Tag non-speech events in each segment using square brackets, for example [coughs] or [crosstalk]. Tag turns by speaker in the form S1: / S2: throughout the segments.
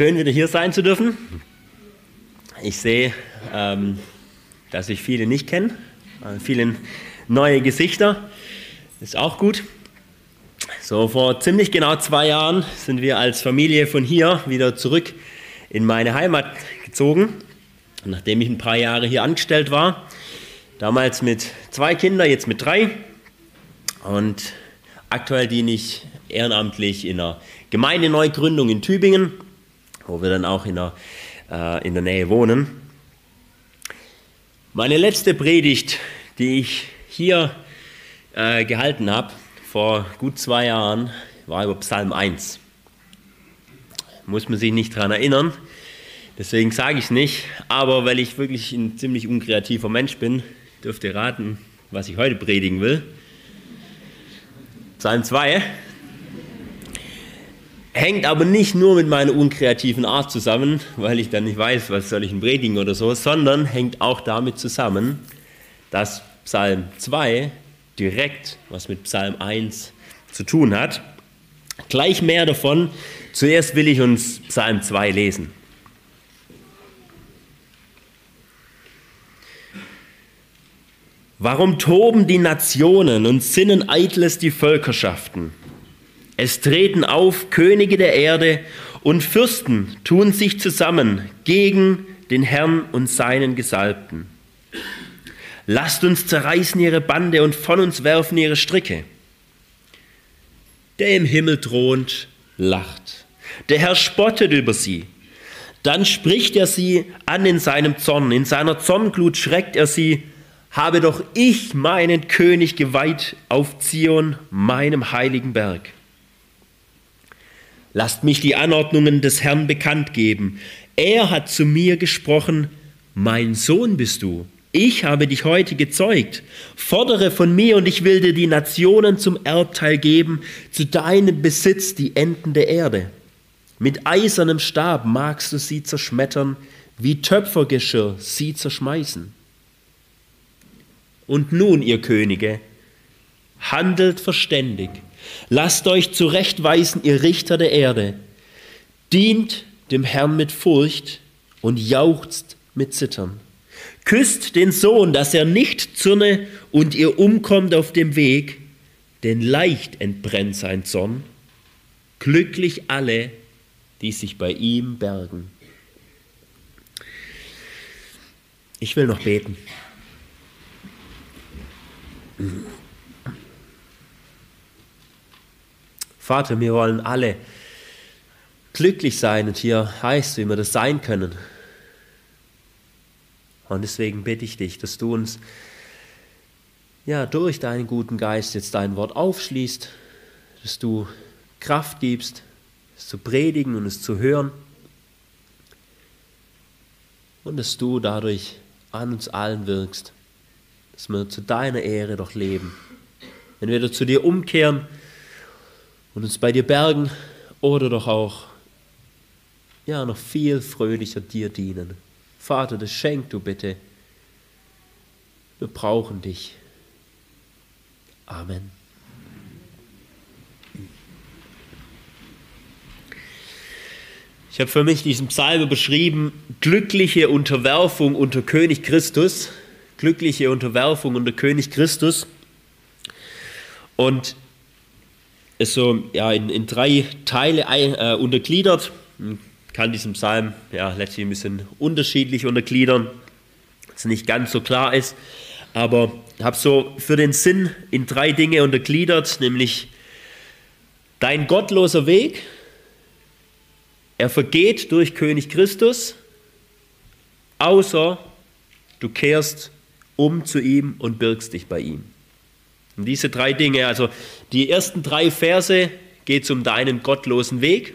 S1: Schön wieder hier sein zu dürfen. Ich sehe, ähm, dass ich viele nicht kenne, äh, viele neue Gesichter. Ist auch gut. So, vor ziemlich genau zwei Jahren sind wir als Familie von hier wieder zurück in meine Heimat gezogen, nachdem ich ein paar Jahre hier angestellt war. Damals mit zwei Kindern, jetzt mit drei. Und aktuell diene ich ehrenamtlich in einer Gemeindeneugründung in Tübingen wo wir dann auch in der, äh, in der Nähe wohnen. Meine letzte Predigt, die ich hier äh, gehalten habe, vor gut zwei Jahren, war über Psalm 1. Muss man sich nicht daran erinnern, deswegen sage ich es nicht, aber weil ich wirklich ein ziemlich unkreativer Mensch bin, dürft ihr raten, was ich heute predigen will. Psalm 2, hängt aber nicht nur mit meiner unkreativen Art zusammen, weil ich dann nicht weiß, was soll ich denn predigen oder so, sondern hängt auch damit zusammen, dass Psalm 2 direkt was mit Psalm 1 zu tun hat. Gleich mehr davon. Zuerst will ich uns Psalm 2 lesen. Warum toben die Nationen und sinnen eitles die Völkerschaften? Es treten auf Könige der Erde und Fürsten tun sich zusammen gegen den Herrn und seinen Gesalbten. Lasst uns zerreißen ihre Bande und von uns werfen ihre Stricke. Der im Himmel thront, lacht. Der Herr spottet über sie. Dann spricht er sie an in seinem Zorn. In seiner Zornglut schreckt er sie. Habe doch ich meinen König geweiht auf Zion, meinem heiligen Berg. Lasst mich die Anordnungen des Herrn bekannt geben. Er hat zu mir gesprochen, mein Sohn bist du. Ich habe dich heute gezeugt. Fordere von mir und ich will dir die Nationen zum Erbteil geben, zu deinem Besitz die Enden der Erde. Mit eisernem Stab magst du sie zerschmettern, wie Töpfergeschirr sie zerschmeißen. Und nun, ihr Könige, handelt verständig Lasst euch zurechtweisen, ihr Richter der Erde. Dient dem Herrn mit Furcht und jauchzt mit Zittern. Küsst den Sohn, dass er nicht zürne und ihr umkommt auf dem Weg, denn leicht entbrennt sein Zorn. Glücklich alle, die sich bei ihm bergen. Ich will noch beten. Vater, wir wollen alle glücklich sein und hier heißt, wie wir das sein können. Und deswegen bitte ich dich, dass du uns ja durch deinen guten Geist jetzt dein Wort aufschließt, dass du Kraft gibst, es zu predigen und es zu hören und dass du dadurch an uns allen wirkst, dass wir zu deiner Ehre doch leben. Wenn wir zu dir umkehren, und uns bei dir bergen oder doch auch ja noch viel fröhlicher dir dienen. Vater, das schenk du bitte. Wir brauchen dich. Amen. Ich habe für mich diesen Psalm beschrieben, glückliche Unterwerfung unter König Christus. Glückliche Unterwerfung unter König Christus. Und ist so ja, in, in drei Teile äh, untergliedert. Man kann diesen Psalm ja, letztlich ein bisschen unterschiedlich untergliedern, was nicht ganz so klar ist. Aber habe so für den Sinn in drei Dinge untergliedert, nämlich dein gottloser Weg, er vergeht durch König Christus, außer du kehrst um zu ihm und birgst dich bei ihm. Und diese drei Dinge, also die ersten drei Verse geht es um deinen gottlosen Weg.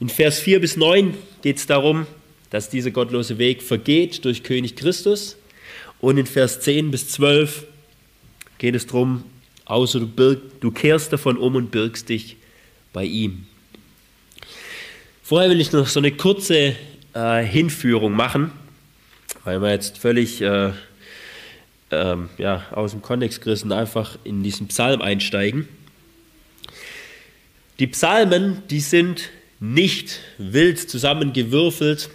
S1: In Vers 4 bis 9 geht es darum, dass dieser gottlose Weg vergeht durch König Christus. Und in Vers 10 bis 12 geht es darum, außer du, birg, du kehrst davon um und birgst dich bei ihm. Vorher will ich noch so eine kurze äh, Hinführung machen, weil wir jetzt völlig äh, ähm, ja, aus dem Kontext gerissen einfach in diesen Psalm einsteigen. Die Psalmen, die sind nicht wild zusammengewürfelt,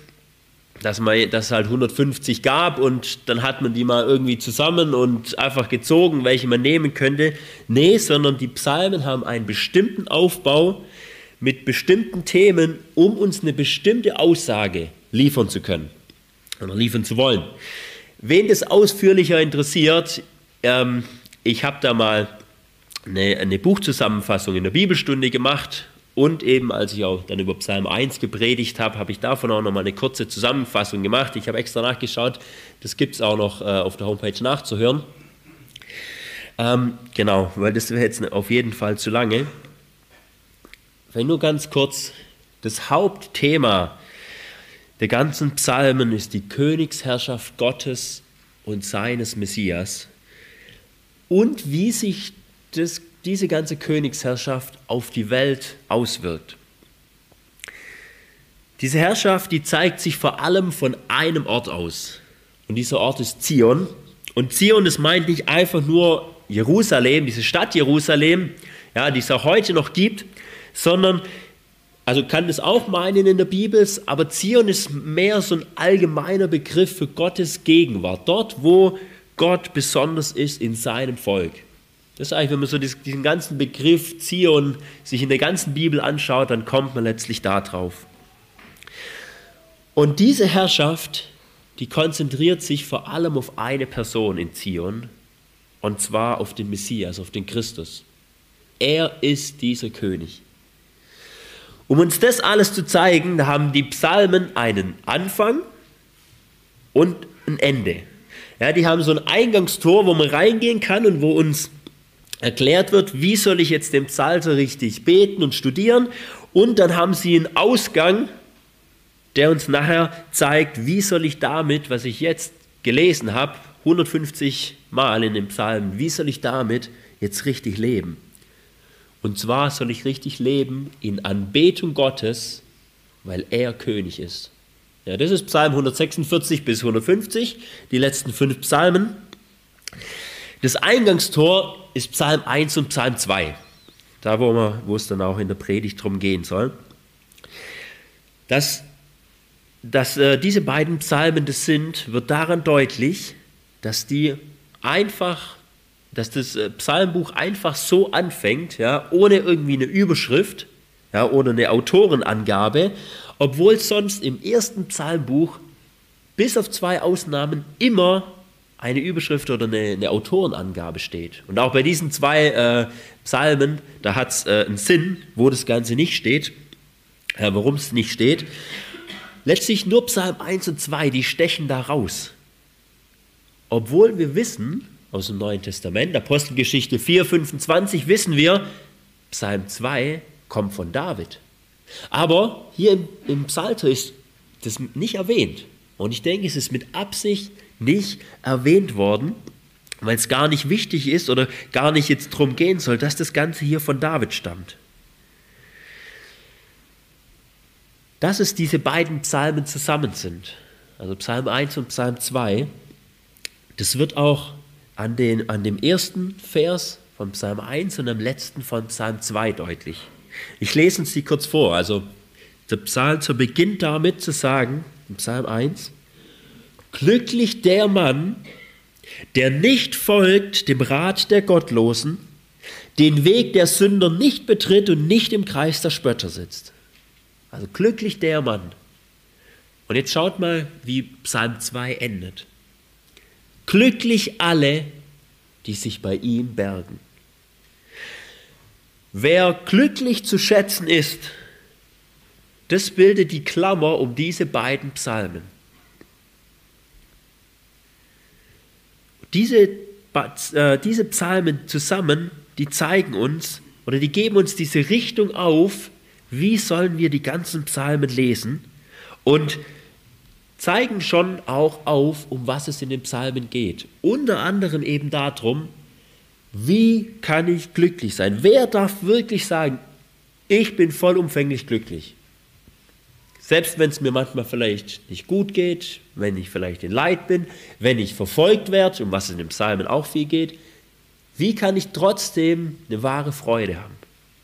S1: dass, man, dass es halt 150 gab und dann hat man die mal irgendwie zusammen und einfach gezogen, welche man nehmen könnte. Nee, sondern die Psalmen haben einen bestimmten Aufbau mit bestimmten Themen, um uns eine bestimmte Aussage liefern zu können oder liefern zu wollen. Wen das ausführlicher interessiert, ähm, ich habe da mal eine, eine Buchzusammenfassung in der Bibelstunde gemacht und eben, als ich auch dann über Psalm 1 gepredigt habe, habe ich davon auch nochmal eine kurze Zusammenfassung gemacht. Ich habe extra nachgeschaut, das gibt es auch noch äh, auf der Homepage nachzuhören. Ähm, genau, weil das wäre jetzt auf jeden Fall zu lange. Vielleicht nur ganz kurz, das Hauptthema der ganzen Psalmen ist die Königsherrschaft Gottes und seines Messias und wie sich das diese ganze Königsherrschaft auf die Welt auswirkt. Diese Herrschaft, die zeigt sich vor allem von einem Ort aus. Und dieser Ort ist Zion. Und Zion, das meint nicht einfach nur Jerusalem, diese Stadt Jerusalem, ja, die es auch heute noch gibt, sondern, also kann es auch meinen in der Bibel, aber Zion ist mehr so ein allgemeiner Begriff für Gottes Gegenwart. Dort, wo Gott besonders ist in seinem Volk. Das ist eigentlich, wenn man so diesen ganzen Begriff Zion sich in der ganzen Bibel anschaut, dann kommt man letztlich da drauf. Und diese Herrschaft, die konzentriert sich vor allem auf eine Person in Zion, und zwar auf den Messias, auf den Christus. Er ist dieser König. Um uns das alles zu zeigen, haben die Psalmen einen Anfang und ein Ende. Ja, die haben so ein Eingangstor, wo man reingehen kann und wo uns erklärt wird, wie soll ich jetzt den Psalter richtig beten und studieren. Und dann haben sie einen Ausgang, der uns nachher zeigt, wie soll ich damit, was ich jetzt gelesen habe, 150 Mal in dem Psalm, wie soll ich damit jetzt richtig leben? Und zwar soll ich richtig leben in Anbetung Gottes, weil er König ist. Ja, das ist Psalm 146 bis 150, die letzten fünf Psalmen. Das Eingangstor ist Psalm 1 und Psalm 2. Da, wo, man, wo es dann auch in der Predigt drum gehen soll. Dass, dass äh, diese beiden Psalmen das sind, wird daran deutlich, dass die einfach, dass das äh, Psalmbuch einfach so anfängt, ja, ohne irgendwie eine Überschrift, ja, ohne eine Autorenangabe, obwohl sonst im ersten Psalmbuch bis auf zwei Ausnahmen immer eine Überschrift oder eine, eine, Autorenangabe steht. Und auch bei diesen zwei äh, Psalmen, da hat es äh, einen Sinn, wo das Ganze nicht steht, äh, warum es nicht steht. Letztlich nur Psalm 1 und 2, die stechen da raus. Obwohl wir wissen, aus dem Neuen Testament, Apostelgeschichte 4, 25, wissen wir, Psalm 2 kommt von David. Aber hier im, im Psalter ist das nicht erwähnt. Und ich denke, es ist mit Absicht nicht erwähnt worden, weil es gar nicht wichtig ist oder gar nicht jetzt darum gehen soll, dass das Ganze hier von David stammt. Dass es diese beiden Psalmen zusammen sind, also Psalm 1 und Psalm 2, das wird auch an, den, an dem ersten Vers von Psalm 1 und am letzten von Psalm 2 deutlich. Ich lese uns die kurz vor. Also der Psalter beginnt damit zu sagen, im Psalm 1, Glücklich der Mann, der nicht folgt dem Rat der Gottlosen, den Weg der Sünder nicht betritt und nicht im Kreis der Spötter sitzt. Also glücklich der Mann. Und jetzt schaut mal, wie Psalm 2 endet. Glücklich alle, die sich bei ihm bergen. Wer glücklich zu schätzen ist, das bildet die Klammer um diese beiden Psalmen. Diese, äh, diese Psalmen zusammen, die zeigen uns oder die geben uns diese Richtung auf, wie sollen wir die ganzen Psalmen lesen und zeigen schon auch auf, um was es in den Psalmen geht. Unter anderem eben darum, wie kann ich glücklich sein? Wer darf wirklich sagen, ich bin vollumfänglich glücklich? Selbst wenn es mir manchmal vielleicht nicht gut geht, wenn ich vielleicht in Leid bin, wenn ich verfolgt werde, um was in den Psalmen auch viel geht, wie kann ich trotzdem eine wahre Freude haben?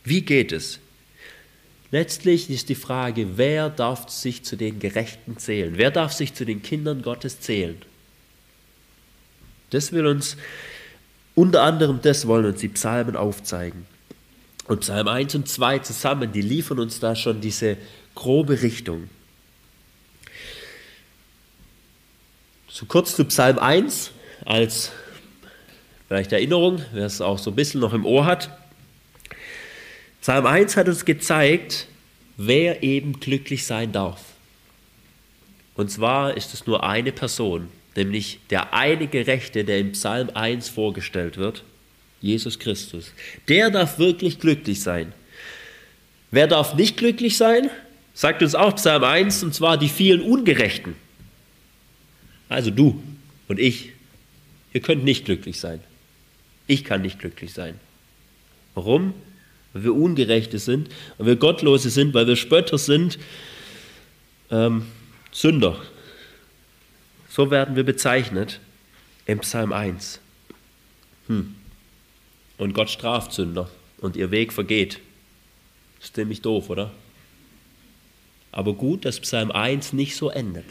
S1: Wie geht es? Letztlich ist die Frage, wer darf sich zu den Gerechten zählen? Wer darf sich zu den Kindern Gottes zählen? Das will uns, unter anderem das wollen uns die Psalmen aufzeigen. Und Psalm 1 und 2 zusammen, die liefern uns da schon diese grobe Richtung. So kurz zu Psalm 1 als vielleicht Erinnerung, wer es auch so ein bisschen noch im Ohr hat. Psalm 1 hat uns gezeigt, wer eben glücklich sein darf. Und zwar ist es nur eine Person, nämlich der eine Gerechte, der im Psalm 1 vorgestellt wird, Jesus Christus. Der darf wirklich glücklich sein. Wer darf nicht glücklich sein? Sagt uns auch Psalm 1, und zwar die vielen Ungerechten. Also du und ich, ihr könnt nicht glücklich sein. Ich kann nicht glücklich sein. Warum? Weil wir Ungerechte sind, weil wir Gottlose sind, weil wir Spötter sind, ähm, Sünder. So werden wir bezeichnet im Psalm 1. Hm. Und Gott straft Sünder und ihr Weg vergeht. Ist ziemlich doof, oder? Aber gut, dass Psalm 1 nicht so endet.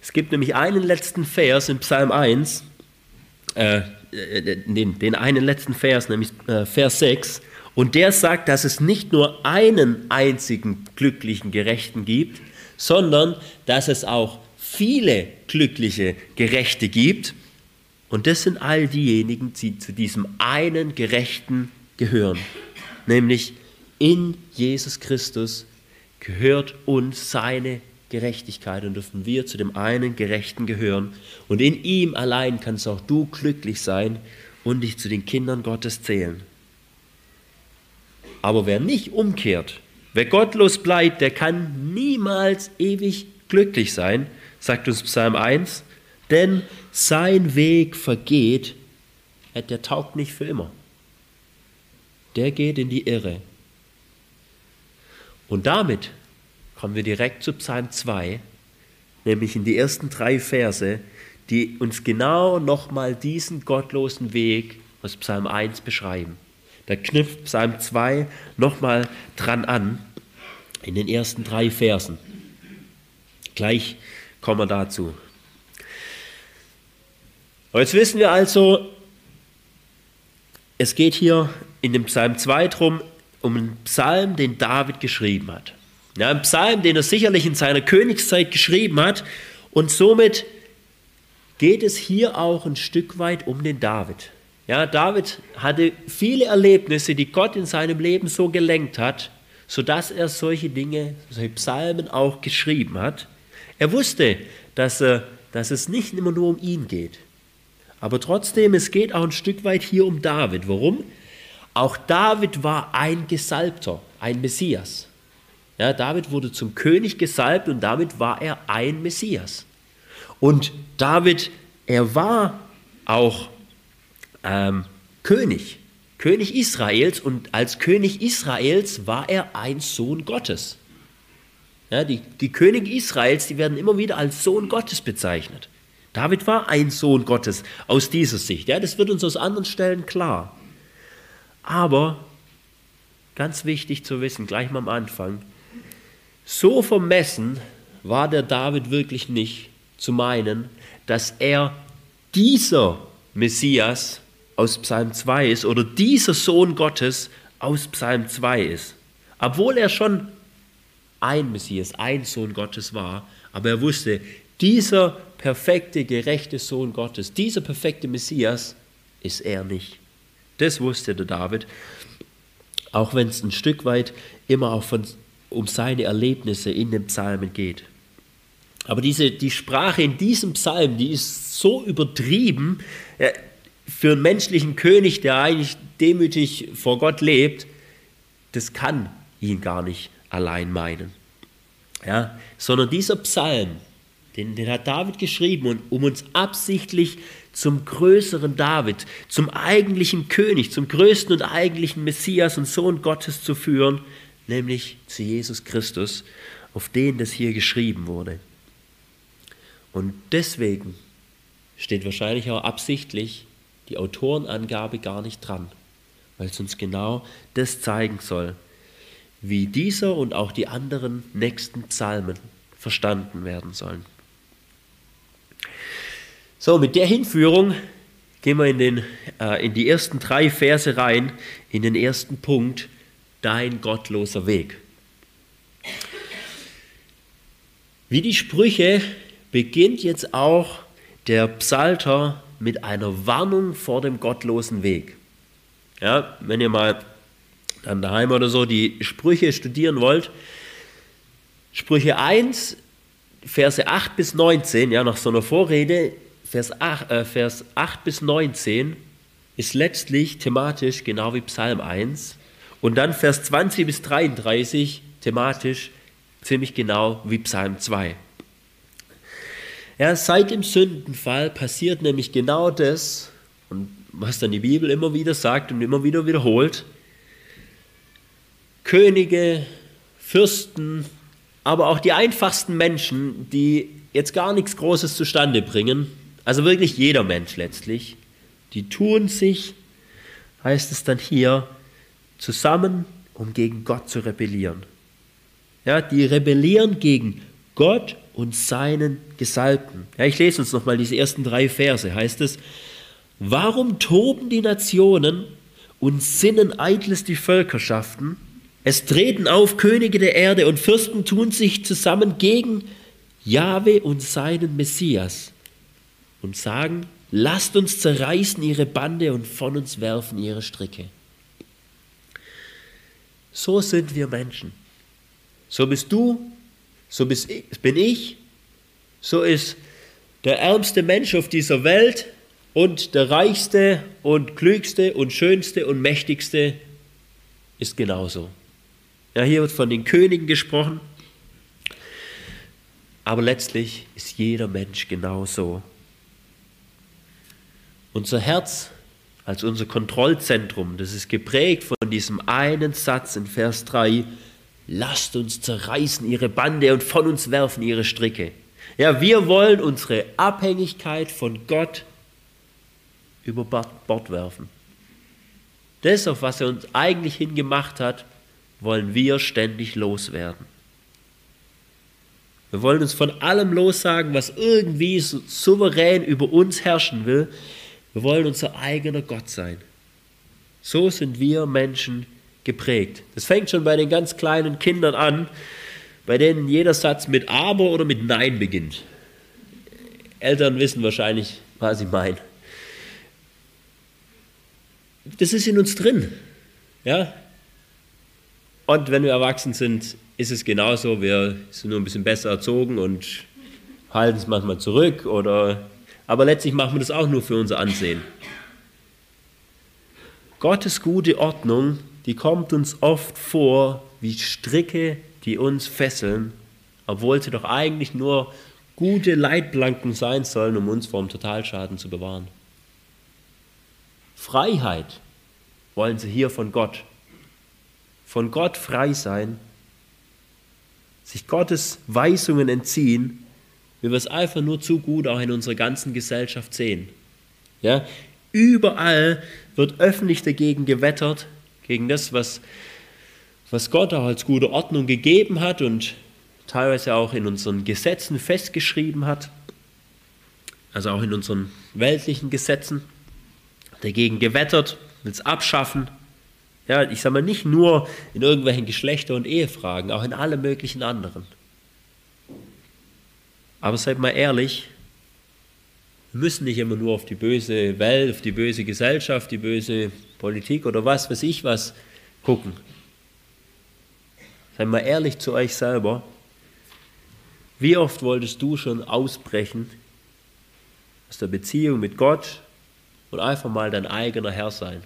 S1: Es gibt nämlich einen letzten Vers in Psalm 1, äh, äh, den, den, einen letzten Vers, nämlich äh, Vers 6, und der sagt, dass es nicht nur einen einzigen glücklichen Gerechten gibt, sondern dass es auch viele glückliche Gerechte gibt. Und das sind all diejenigen, die zu diesem einen Gerechten gehören. Nämlich in Jesus Christus gehört uns seine Gerechtigkeit und dürfen wir zu dem einen Gerechten gehören. Und in ihm allein kannst auch du glücklich sein und dich zu den Kindern Gottes zählen. Aber wer nicht umkehrt, wer gottlos bleibt, der kann niemals ewig glücklich sein, sagt uns Psalm 1, denn sein Weg vergeht, der taugt nicht für immer. Der geht in die Irre. Und damit kommen wir direkt zu Psalm 2, nämlich in die ersten drei Verse, die uns genau nochmal diesen gottlosen Weg aus Psalm 1 beschreiben. Da knüpft Psalm 2 nochmal dran an, in den ersten drei Versen. Gleich kommen wir dazu. Jetzt wissen wir also, es geht hier in dem Psalm 2 drum, um einen Psalm, den David geschrieben hat. Ja, ein Psalm, den er sicherlich in seiner Königszeit geschrieben hat. Und somit geht es hier auch ein Stück weit um den David. Ja, David hatte viele Erlebnisse, die Gott in seinem Leben so gelenkt hat, sodass er solche Dinge, solche Psalmen auch geschrieben hat. Er wusste, dass, er, dass es nicht immer nur um ihn geht. Aber trotzdem, es geht auch ein Stück weit hier um David. Warum? Auch David war ein Gesalbter, ein Messias. Ja, David wurde zum König gesalbt und damit war er ein Messias. Und David, er war auch ähm, König, König Israels und als König Israels war er ein Sohn Gottes. Ja, die, die Könige Israels, die werden immer wieder als Sohn Gottes bezeichnet. David war ein Sohn Gottes aus dieser Sicht. Ja, das wird uns aus anderen Stellen klar. Aber ganz wichtig zu wissen, gleich mal am Anfang, so vermessen war der David wirklich nicht zu meinen, dass er dieser Messias aus Psalm 2 ist oder dieser Sohn Gottes aus Psalm 2 ist. Obwohl er schon ein Messias, ein Sohn Gottes war, aber er wusste, dieser perfekte, gerechte Sohn Gottes, dieser perfekte Messias ist er nicht. Das wusste der David, auch wenn es ein Stück weit immer auch von um seine Erlebnisse in den Psalmen geht. Aber diese, die Sprache in diesem Psalm, die ist so übertrieben für einen menschlichen König, der eigentlich demütig vor Gott lebt, das kann ihn gar nicht allein meinen. Ja, sondern dieser Psalm, den, den hat David geschrieben, und, um uns absichtlich zum größeren David, zum eigentlichen König, zum größten und eigentlichen Messias und Sohn Gottes zu führen, nämlich zu Jesus Christus, auf den das hier geschrieben wurde. Und deswegen steht wahrscheinlich auch absichtlich die Autorenangabe gar nicht dran, weil es uns genau das zeigen soll. wie dieser und auch die anderen nächsten Psalmen verstanden werden sollen. So, mit der Hinführung gehen wir in, den, äh, in die ersten drei Verse rein, in den ersten Punkt, dein gottloser Weg. Wie die Sprüche beginnt jetzt auch der Psalter mit einer Warnung vor dem gottlosen Weg. Ja, wenn ihr mal dann daheim oder so die Sprüche studieren wollt, Sprüche 1, Verse 8 bis 19, ja, nach so einer Vorrede, Vers 8, äh, Vers 8 bis 19 ist letztlich thematisch genau wie Psalm 1 und dann Vers 20 bis 33 thematisch ziemlich genau wie Psalm 2. Ja, seit dem Sündenfall passiert nämlich genau das, und was dann die Bibel immer wieder sagt und immer wieder wiederholt. Könige, Fürsten, aber auch die einfachsten Menschen, die jetzt gar nichts Großes zustande bringen, also wirklich jeder Mensch letztlich, die tun sich, heißt es dann hier, zusammen, um gegen Gott zu rebellieren. Ja, die rebellieren gegen Gott und seinen Gesalbten. Ja, ich lese uns nochmal diese ersten drei Verse. Heißt es, warum toben die Nationen und sinnen eitles die Völkerschaften? Es treten auf Könige der Erde und Fürsten tun sich zusammen gegen Jahwe und seinen Messias und sagen, lasst uns zerreißen ihre Bande und von uns werfen ihre Stricke. So sind wir Menschen. So bist du, so bin ich, so ist der ärmste Mensch auf dieser Welt und der reichste und klügste und schönste und mächtigste ist genauso. Ja, hier wird von den Königen gesprochen, aber letztlich ist jeder Mensch genauso. Unser Herz als unser Kontrollzentrum, das ist geprägt von diesem einen Satz in Vers 3, lasst uns zerreißen ihre Bande und von uns werfen ihre Stricke. Ja, wir wollen unsere Abhängigkeit von Gott über Bord werfen. Das, auf was er uns eigentlich hingemacht hat, wollen wir ständig loswerden. Wir wollen uns von allem lossagen, was irgendwie souverän über uns herrschen will. Wir wollen unser eigener Gott sein. So sind wir Menschen geprägt. Das fängt schon bei den ganz kleinen Kindern an, bei denen jeder Satz mit Aber oder mit Nein beginnt. Eltern wissen wahrscheinlich, was ich meine. Das ist in uns drin. Ja? Und wenn wir erwachsen sind, ist es genauso. Wir sind nur ein bisschen besser erzogen und halten es manchmal zurück. Oder, aber letztlich machen wir das auch nur für unser Ansehen. Gottes gute Ordnung die kommt uns oft vor wie Stricke, die uns fesseln, obwohl sie doch eigentlich nur gute Leitplanken sein sollen, um uns vor dem Totalschaden zu bewahren. Freiheit wollen sie hier von Gott. Von Gott frei sein, sich Gottes Weisungen entziehen, wie wir es einfach nur zu gut auch in unserer ganzen Gesellschaft sehen. Ja, überall wird öffentlich dagegen gewettert, gegen das, was, was Gott auch als gute Ordnung gegeben hat und teilweise auch in unseren Gesetzen festgeschrieben hat, also auch in unseren weltlichen Gesetzen, dagegen gewettert, will es abschaffen. Ja, ich sage mal nicht nur in irgendwelchen Geschlechter- und Ehefragen, auch in alle möglichen anderen. Aber seid mal ehrlich, wir müssen nicht immer nur auf die böse Welt, auf die böse Gesellschaft, die böse Politik oder was weiß ich was gucken. Seid mal ehrlich zu euch selber. Wie oft wolltest du schon ausbrechen aus der Beziehung mit Gott und einfach mal dein eigener Herr sein?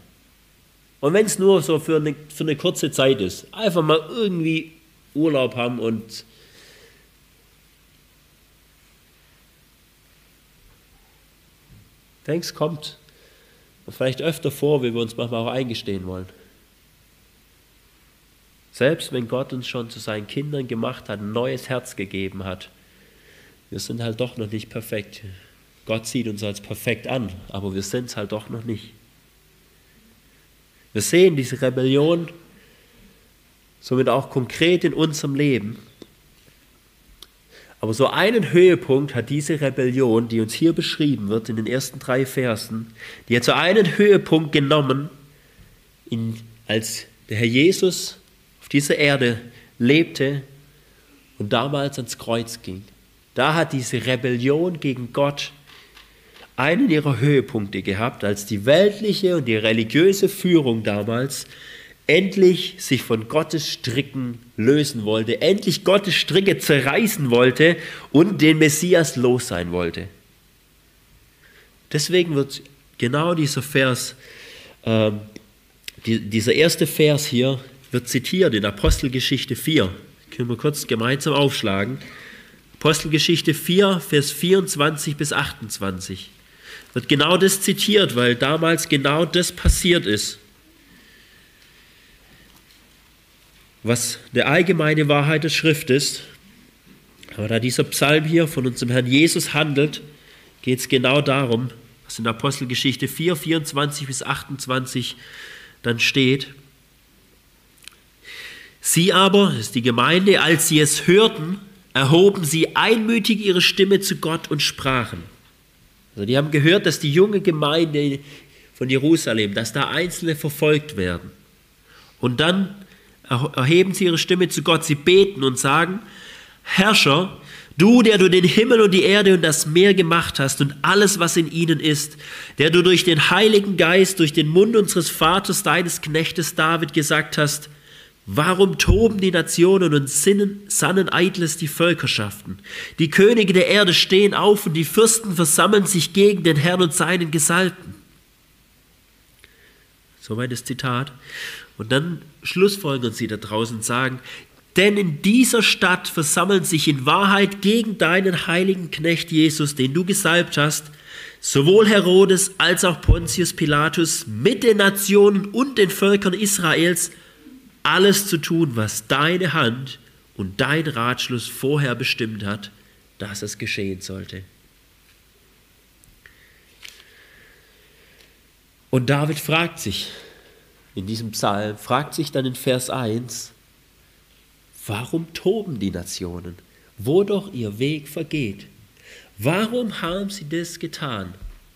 S1: Und wenn es nur so für eine, für eine kurze Zeit ist, einfach mal irgendwie Urlaub haben und denkst, kommt vielleicht öfter vor, wie wir uns manchmal auch eingestehen wollen. Selbst wenn Gott uns schon zu seinen Kindern gemacht hat, ein neues Herz gegeben hat, wir sind halt doch noch nicht perfekt. Gott sieht uns als perfekt an, aber wir sind es halt doch noch nicht. Wir sehen diese Rebellion somit auch konkret in unserem Leben. Aber so einen Höhepunkt hat diese Rebellion, die uns hier beschrieben wird in den ersten drei Versen, die hat so einen Höhepunkt genommen, in, als der Herr Jesus auf dieser Erde lebte und damals ans Kreuz ging. Da hat diese Rebellion gegen Gott einen ihrer Höhepunkte gehabt, als die weltliche und die religiöse Führung damals endlich sich von Gottes Stricken lösen wollte, endlich Gottes Stricke zerreißen wollte und den Messias los sein wollte. Deswegen wird genau dieser Vers, äh, die, dieser erste Vers hier, wird zitiert in Apostelgeschichte 4. Können wir kurz gemeinsam aufschlagen. Apostelgeschichte 4, Vers 24 bis 28. Wird genau das zitiert, weil damals genau das passiert ist. Was der allgemeine Wahrheit der Schrift ist. Aber da dieser Psalm hier von unserem Herrn Jesus handelt, geht es genau darum, was in Apostelgeschichte 4, 24 bis 28 dann steht. Sie aber, das ist die Gemeinde, als sie es hörten, erhoben sie einmütig ihre Stimme zu Gott und sprachen. Also die haben gehört, dass die junge Gemeinde von Jerusalem, dass da Einzelne verfolgt werden. Und dann erheben sie ihre Stimme zu Gott, sie beten und sagen, Herrscher, du, der du den Himmel und die Erde und das Meer gemacht hast und alles, was in ihnen ist, der du durch den Heiligen Geist, durch den Mund unseres Vaters, deines Knechtes David gesagt hast, Warum toben die Nationen und sinnen, sannen eitles die Völkerschaften? Die Könige der Erde stehen auf und die Fürsten versammeln sich gegen den Herrn und seinen Gesalbten. Soweit das Zitat. Und dann schlussfolgern sie da draußen und sagen, denn in dieser Stadt versammeln sich in Wahrheit gegen deinen heiligen Knecht Jesus, den du gesalbt hast, sowohl Herodes als auch Pontius Pilatus mit den Nationen und den Völkern Israels, alles zu tun, was deine Hand und dein Ratschluss vorher bestimmt hat, dass es geschehen sollte. Und David fragt sich, in diesem Psalm, fragt sich dann in Vers 1, warum toben die Nationen, wo doch ihr Weg vergeht? Warum haben sie das getan?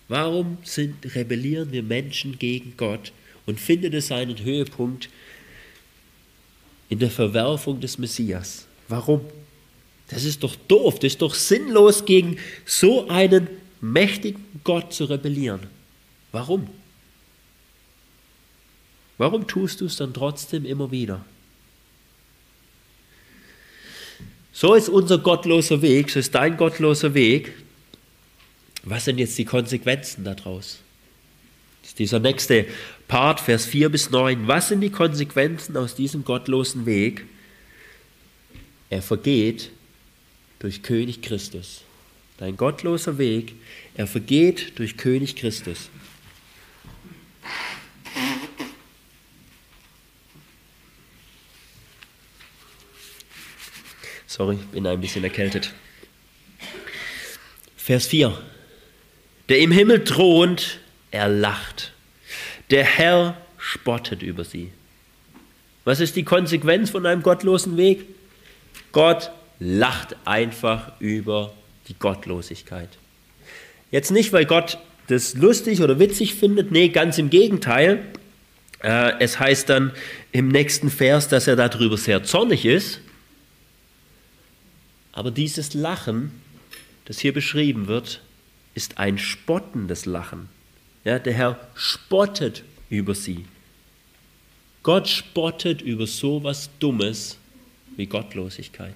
S1: Warum sind, rebellieren wir Menschen gegen Gott und findet es seinen Höhepunkt in der Verwerfung des Messias? Warum? Das ist doch doof, das ist doch sinnlos, gegen so einen mächtigen Gott zu rebellieren. Warum? Warum tust du es dann trotzdem immer wieder? So ist unser gottloser Weg, so ist dein gottloser Weg. Was sind jetzt die Konsequenzen daraus? Das ist dieser nächste Part, Vers 4 bis 9. Was sind die Konsequenzen aus diesem gottlosen Weg? Er vergeht durch König Christus. Dein gottloser Weg, er vergeht durch König Christus. Sorry, bin ein bisschen erkältet. Vers 4. Der im Himmel thront, er lacht. Der Herr spottet über sie. Was ist die Konsequenz von einem gottlosen Weg? Gott lacht einfach über die Gottlosigkeit. Jetzt nicht, weil Gott das lustig oder witzig findet, nee, ganz im Gegenteil. Äh, es heißt dann im nächsten Vers, dass er darüber sehr zornig ist aber dieses Lachen, das hier beschrieben wird, ist ein spottendes Lachen. Ja, der Herr spottet über sie. Gott spottet über so was Dummes wie Gottlosigkeit.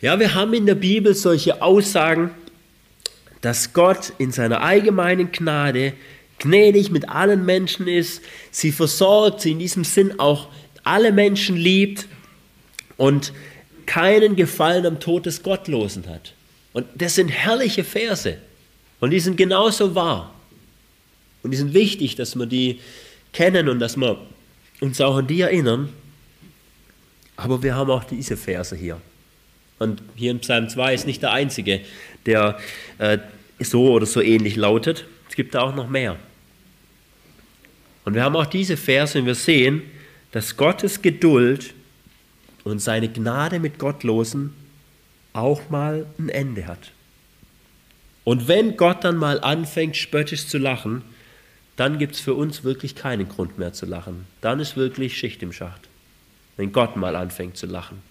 S1: Ja, wir haben in der Bibel solche Aussagen, dass Gott in seiner allgemeinen Gnade gnädig mit allen Menschen ist, sie versorgt, sie in diesem Sinn auch alle Menschen liebt und keinen Gefallen am Tod des Gottlosen hat. Und das sind herrliche Verse. Und die sind genauso wahr. Und die sind wichtig, dass wir die kennen und dass wir uns auch an die erinnern. Aber wir haben auch diese Verse hier. Und hier in Psalm 2 ist nicht der einzige, der äh, so oder so ähnlich lautet. Es gibt da auch noch mehr. Und wir haben auch diese Verse und wir sehen, dass Gottes Geduld und seine Gnade mit Gottlosen auch mal ein Ende hat. Und wenn Gott dann mal anfängt, spöttisch zu lachen, dann gibt es für uns wirklich keinen Grund mehr zu lachen. Dann ist wirklich Schicht im Schacht, wenn Gott mal anfängt zu lachen.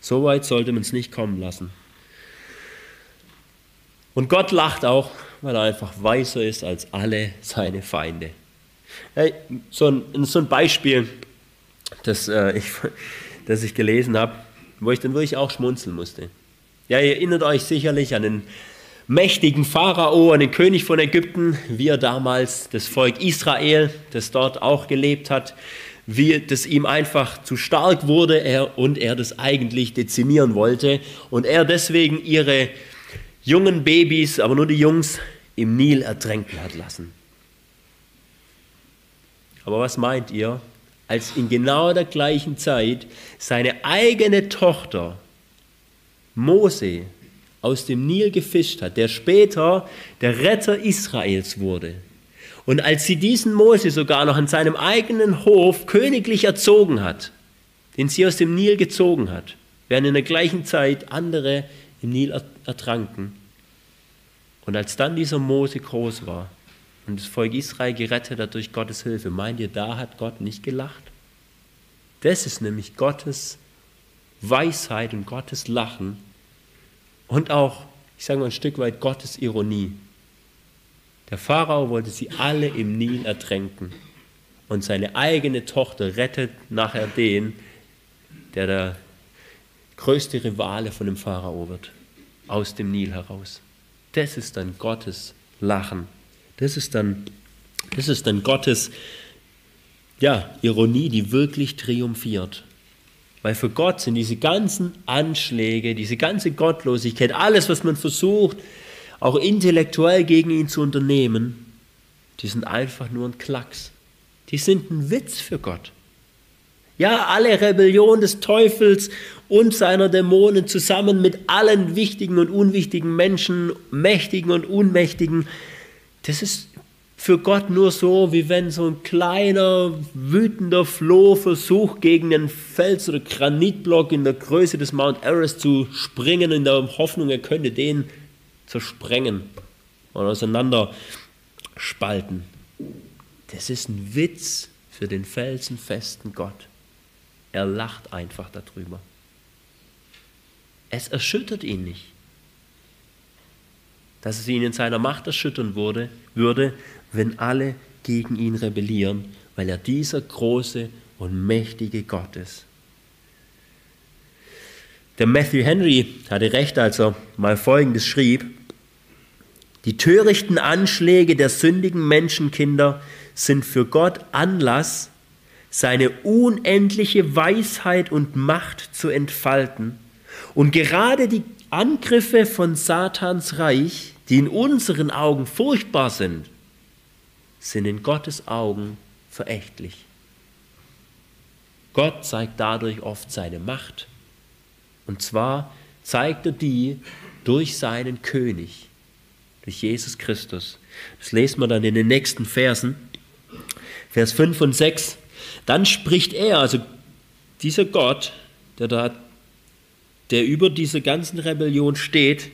S1: So weit sollte man es nicht kommen lassen. Und Gott lacht auch, weil er einfach weiser ist als alle seine Feinde. Hey, so, ein, so ein Beispiel, das, äh, ich, [laughs] das ich gelesen habe, wo ich dann wirklich auch schmunzeln musste. Ja, ihr erinnert euch sicherlich an den mächtigen Pharao, an den König von Ägypten, wie er damals das Volk Israel, das dort auch gelebt hat, wie das ihm einfach zu stark wurde er, und er das eigentlich dezimieren wollte und er deswegen ihre jungen Babys, aber nur die Jungs, im Nil ertränken hat lassen. Aber was meint ihr, als in genau der gleichen Zeit seine eigene Tochter Mose aus dem Nil gefischt hat, der später der Retter Israels wurde. Und als sie diesen Mose sogar noch an seinem eigenen Hof königlich erzogen hat, den sie aus dem Nil gezogen hat, während in der gleichen Zeit andere im Nil ertranken. Und als dann dieser Mose groß war und das Volk Israel gerettet hat durch Gottes Hilfe, meint ihr, da hat Gott nicht gelacht? Das ist nämlich Gottes Weisheit und Gottes Lachen und auch, ich sage mal ein Stück weit, Gottes Ironie. Der Pharao wollte sie alle im Nil ertränken und seine eigene Tochter rettet nachher den, der der größte Rivale von dem Pharao wird, aus dem Nil heraus. Das ist dann Gottes Lachen. Das ist dann, das ist dann Gottes ja, Ironie, die wirklich triumphiert. Weil für Gott sind diese ganzen Anschläge, diese ganze Gottlosigkeit, alles, was man versucht, auch intellektuell gegen ihn zu unternehmen, die sind einfach nur ein Klacks. Die sind ein Witz für Gott. Ja, alle Rebellion des Teufels und seiner Dämonen zusammen mit allen wichtigen und unwichtigen Menschen, mächtigen und unmächtigen, das ist für Gott nur so, wie wenn so ein kleiner, wütender Floh versucht, gegen einen Fels- oder Granitblock in der Größe des Mount Everest zu springen, in der Hoffnung, er könnte den zersprengen oder auseinanderspalten. Das ist ein Witz für den felsenfesten Gott. Er lacht einfach darüber. Es erschüttert ihn nicht. Dass es ihn in seiner Macht erschüttern würde, würde, wenn alle gegen ihn rebellieren, weil er dieser große und mächtige Gott ist. Der Matthew Henry hatte recht, als er mal Folgendes schrieb. Die törichten Anschläge der sündigen Menschenkinder sind für Gott Anlass, seine unendliche Weisheit und Macht zu entfalten. Und gerade die Angriffe von Satans Reich, die in unseren Augen furchtbar sind, sind in Gottes Augen verächtlich. Gott zeigt dadurch oft seine Macht. Und zwar zeigt er die durch seinen König, durch Jesus Christus. Das lesen wir dann in den nächsten Versen. Vers 5 und 6. Dann spricht er, also dieser Gott, der da, der über dieser ganzen Rebellion steht,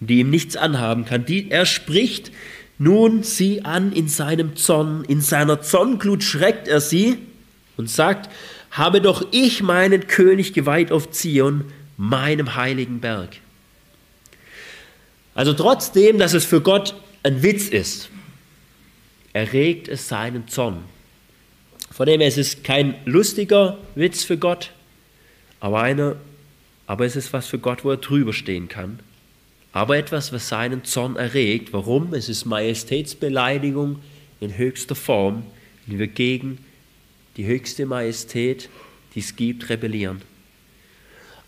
S1: die ihm nichts anhaben kann, die, er spricht nun sie an in seinem Zorn, in seiner Zornglut schreckt er sie und sagt, habe doch ich meinen König geweiht auf Zion, meinem heiligen Berg. Also trotzdem, dass es für Gott ein Witz ist, erregt es seinen Zorn. Von dem her ist es kein lustiger Witz für Gott, aber, einer, aber es ist was für Gott, wo er drüber stehen kann aber etwas, was seinen Zorn erregt. Warum? Es ist Majestätsbeleidigung in höchster Form, wenn wir gegen die höchste Majestät, die es gibt, rebellieren.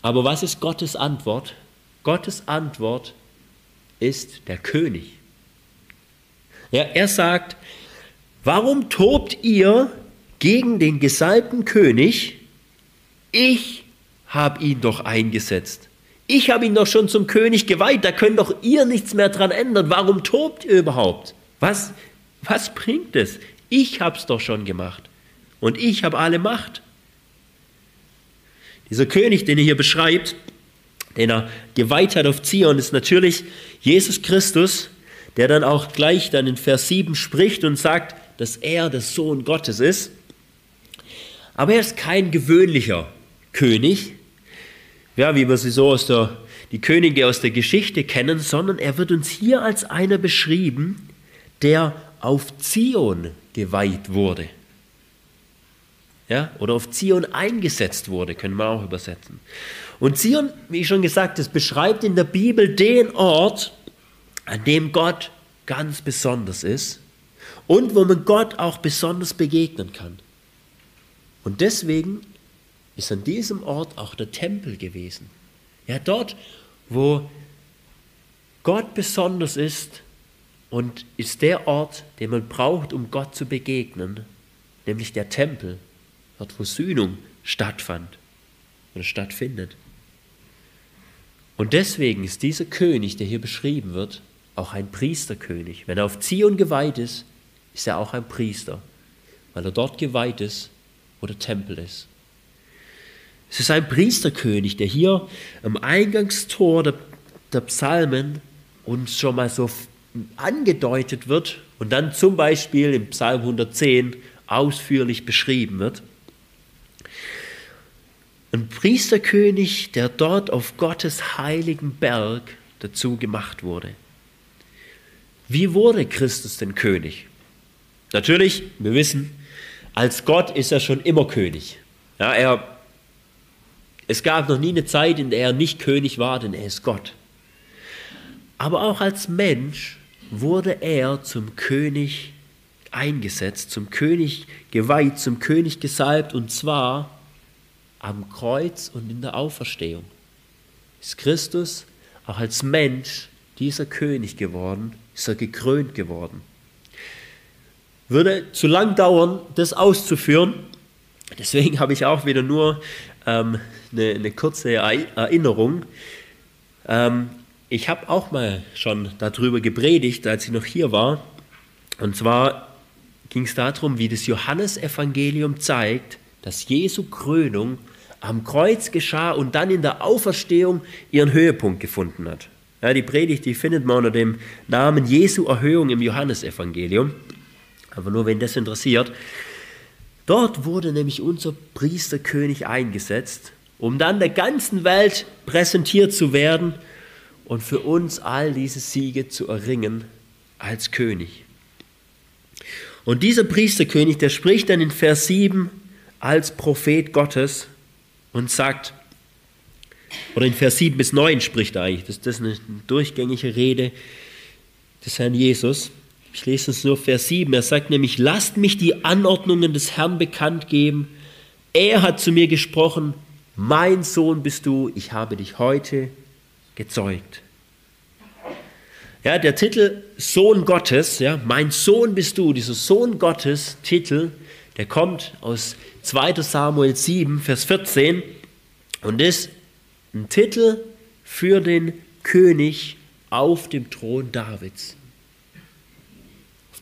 S1: Aber was ist Gottes Antwort? Gottes Antwort ist der König. Ja, er sagt, warum tobt ihr gegen den gesalbten König? Ich habe ihn doch eingesetzt. Ich habe ihn doch schon zum König geweiht, da könnt doch ihr nichts mehr dran ändern. Warum tobt ihr überhaupt? Was, was bringt es? Ich habe es doch schon gemacht. und ich habe alle Macht. Dieser König, den er hier beschreibt, den er geweiht hat auf Zion, ist natürlich Jesus Christus, der dann auch gleich dann in Vers 7 spricht und sagt, dass er der Sohn Gottes ist. Aber er ist kein gewöhnlicher König, ja, wie wir sie so aus der, die Könige aus der Geschichte kennen, sondern er wird uns hier als einer beschrieben, der auf Zion geweiht wurde. Ja, oder auf Zion eingesetzt wurde, können wir auch übersetzen. Und Zion, wie ich schon gesagt habe, beschreibt in der Bibel den Ort, an dem Gott ganz besonders ist und wo man Gott auch besonders begegnen kann. Und deswegen ist an diesem Ort auch der Tempel gewesen. Ja, dort, wo Gott besonders ist und ist der Ort, den man braucht, um Gott zu begegnen, nämlich der Tempel, dort wo Sühnung stattfand oder stattfindet. Und deswegen ist dieser König, der hier beschrieben wird, auch ein Priesterkönig. Wenn er auf Zion geweiht ist, ist er auch ein Priester, weil er dort geweiht ist, wo der Tempel ist. Es ist ein Priesterkönig, der hier am Eingangstor der, der Psalmen uns schon mal so angedeutet wird und dann zum Beispiel im Psalm 110 ausführlich beschrieben wird. Ein Priesterkönig, der dort auf Gottes heiligen Berg dazu gemacht wurde. Wie wurde Christus denn König? Natürlich, wir wissen, als Gott ist er schon immer König. Ja, er, es gab noch nie eine Zeit, in der er nicht König war, denn er ist Gott. Aber auch als Mensch wurde er zum König eingesetzt, zum König geweiht, zum König gesalbt und zwar am Kreuz und in der Auferstehung. Ist Christus auch als Mensch dieser König geworden, ist er gekrönt geworden. Würde zu lang dauern, das auszuführen. Deswegen habe ich auch wieder nur ähm, eine, eine, kurze Erinnerung. Ähm, ich habe auch mal schon darüber gepredigt, als ich noch hier war. Und zwar ging es darum, wie das Johannesevangelium zeigt, dass Jesu Krönung am Kreuz geschah und dann in der Auferstehung ihren Höhepunkt gefunden hat. Ja, die Predigt, die findet man unter dem Namen Jesu Erhöhung im Johannesevangelium. Aber nur wenn das interessiert. Dort wurde nämlich unser Priesterkönig eingesetzt, um dann der ganzen Welt präsentiert zu werden und für uns all diese Siege zu erringen als König. Und dieser Priesterkönig, der spricht dann in Vers 7 als Prophet Gottes und sagt, oder in Vers 7 bis 9 spricht er eigentlich, das, das ist eine durchgängige Rede des Herrn Jesus. Ich lese es nur Vers 7. Er sagt nämlich, lasst mich die Anordnungen des Herrn bekannt geben. Er hat zu mir gesprochen, mein Sohn bist du, ich habe dich heute gezeugt. Ja, der Titel Sohn Gottes, ja, mein Sohn bist du, dieser Sohn Gottes Titel, der kommt aus 2. Samuel 7, Vers 14 und ist ein Titel für den König auf dem Thron Davids.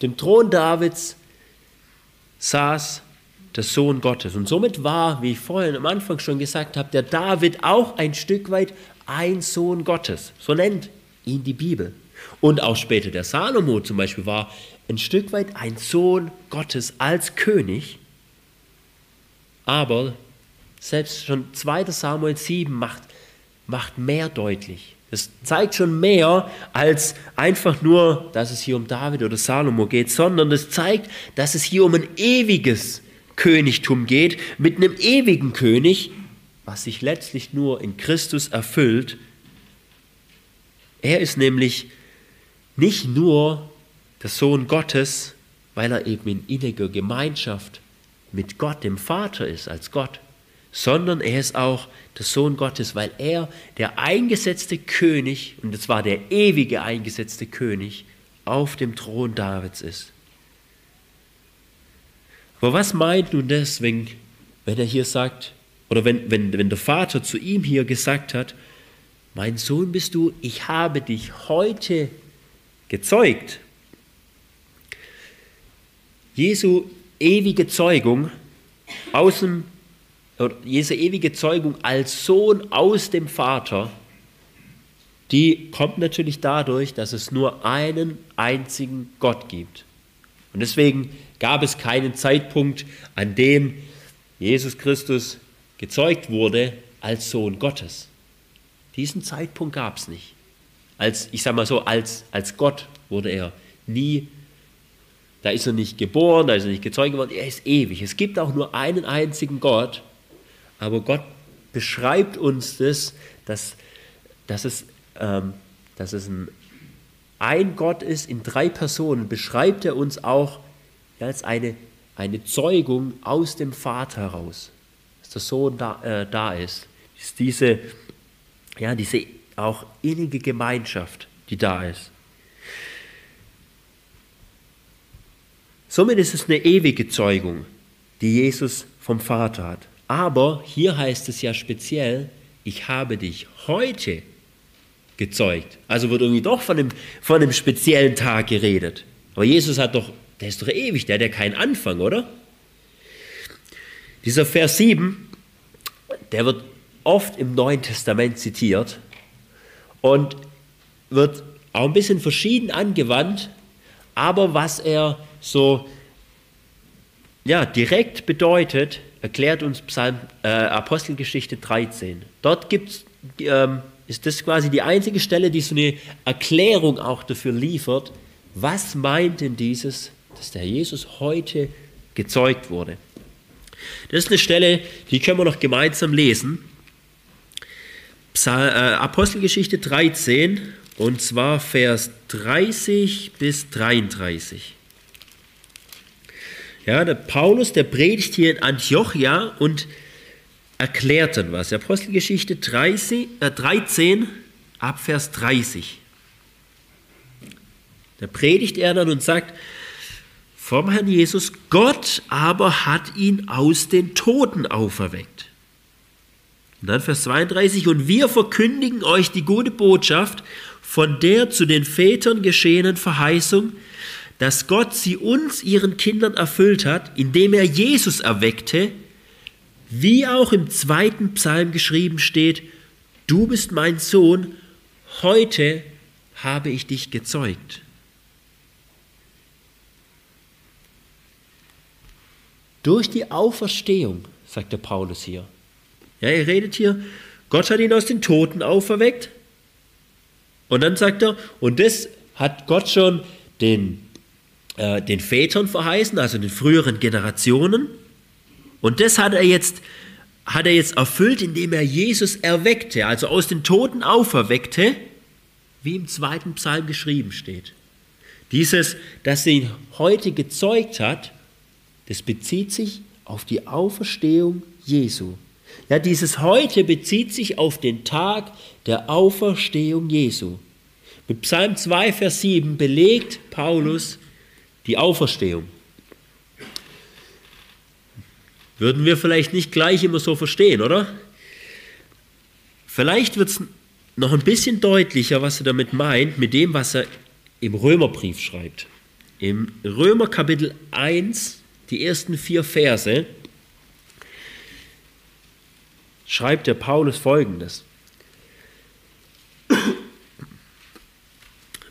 S1: Dem Thron Davids saß der Sohn Gottes. Und somit war, wie ich vorhin am Anfang schon gesagt habe, der David auch ein Stück weit ein Sohn Gottes. So nennt ihn die Bibel. Und auch später der Salomo zum Beispiel war ein Stück weit ein Sohn Gottes als König. Aber selbst schon 2. Samuel 7 macht, macht mehr deutlich. Das zeigt schon mehr als einfach nur, dass es hier um David oder Salomo geht, sondern es zeigt, dass es hier um ein ewiges Königtum geht, mit einem ewigen König, was sich letztlich nur in Christus erfüllt. Er ist nämlich nicht nur der Sohn Gottes, weil er eben in inniger Gemeinschaft mit Gott, dem Vater ist, als Gott, sondern er ist auch der Sohn Gottes, weil er der eingesetzte König, und es war der ewige eingesetzte König, auf dem Thron Davids ist. Aber was meint nun das, wenn, wenn er hier sagt, oder wenn, wenn, wenn der Vater zu ihm hier gesagt hat, mein Sohn bist du, ich habe dich heute gezeugt. Jesu ewige Zeugung aus dem, diese ewige Zeugung als Sohn aus dem Vater, die kommt natürlich dadurch, dass es nur einen einzigen Gott gibt. Und deswegen gab es keinen Zeitpunkt, an dem Jesus Christus gezeugt wurde als Sohn Gottes. Diesen Zeitpunkt gab es nicht. Als, ich sage mal so, als, als Gott wurde er nie, da ist er nicht geboren, da ist er nicht gezeugt worden, er ist ewig. Es gibt auch nur einen einzigen Gott, aber Gott beschreibt uns das, dass, dass, es, ähm, dass es ein, ein Gott ist in drei Personen, beschreibt er uns auch als eine, eine Zeugung aus dem Vater heraus, dass der Sohn da, äh, da ist. ist diese, ja, diese auch innige Gemeinschaft, die da ist. Somit ist es eine ewige Zeugung, die Jesus vom Vater hat. Aber hier heißt es ja speziell, ich habe dich heute gezeugt. Also wird irgendwie doch von einem, von einem speziellen Tag geredet. Aber Jesus hat doch, der ist doch ewig, der hat ja keinen Anfang, oder? Dieser Vers 7, der wird oft im Neuen Testament zitiert und wird auch ein bisschen verschieden angewandt, aber was er so ja, direkt bedeutet, erklärt uns Psalm, äh, Apostelgeschichte 13. Dort gibt's, ähm, ist das quasi die einzige Stelle, die so eine Erklärung auch dafür liefert, was meint denn dieses, dass der Jesus heute gezeugt wurde. Das ist eine Stelle, die können wir noch gemeinsam lesen. Psal äh, Apostelgeschichte 13 und zwar Vers 30 bis 33. Ja, der Paulus, der predigt hier in Antiochia und erklärt dann was. Apostelgeschichte 30, äh 13 ab Vers 30. Da predigt er dann und sagt vom Herrn Jesus, Gott aber hat ihn aus den Toten auferweckt. Und dann Vers 32, und wir verkündigen euch die gute Botschaft von der zu den Vätern geschehenen Verheißung, dass Gott sie uns, ihren Kindern, erfüllt hat, indem er Jesus erweckte, wie auch im zweiten Psalm geschrieben steht, du bist mein Sohn, heute habe ich dich gezeugt. Durch die Auferstehung, sagt der Paulus hier. Ja, er redet hier, Gott hat ihn aus den Toten auferweckt. Und dann sagt er, und das hat Gott schon den, äh, den Vätern verheißen, also den früheren Generationen. Und das hat er jetzt hat er jetzt erfüllt, indem er Jesus erweckte, also aus den Toten auferweckte, wie im zweiten Psalm geschrieben steht. Dieses, das ihn heute gezeugt hat, das bezieht sich auf die Auferstehung Jesu. Ja, dieses heute bezieht sich auf den Tag der Auferstehung Jesu. Mit Psalm 2, Vers 7 belegt Paulus die Auferstehung. Würden wir vielleicht nicht gleich immer so verstehen, oder? Vielleicht wird es noch ein bisschen deutlicher, was er damit meint, mit dem, was er im Römerbrief schreibt. Im Römer Kapitel 1, die ersten vier Verse, schreibt der Paulus folgendes.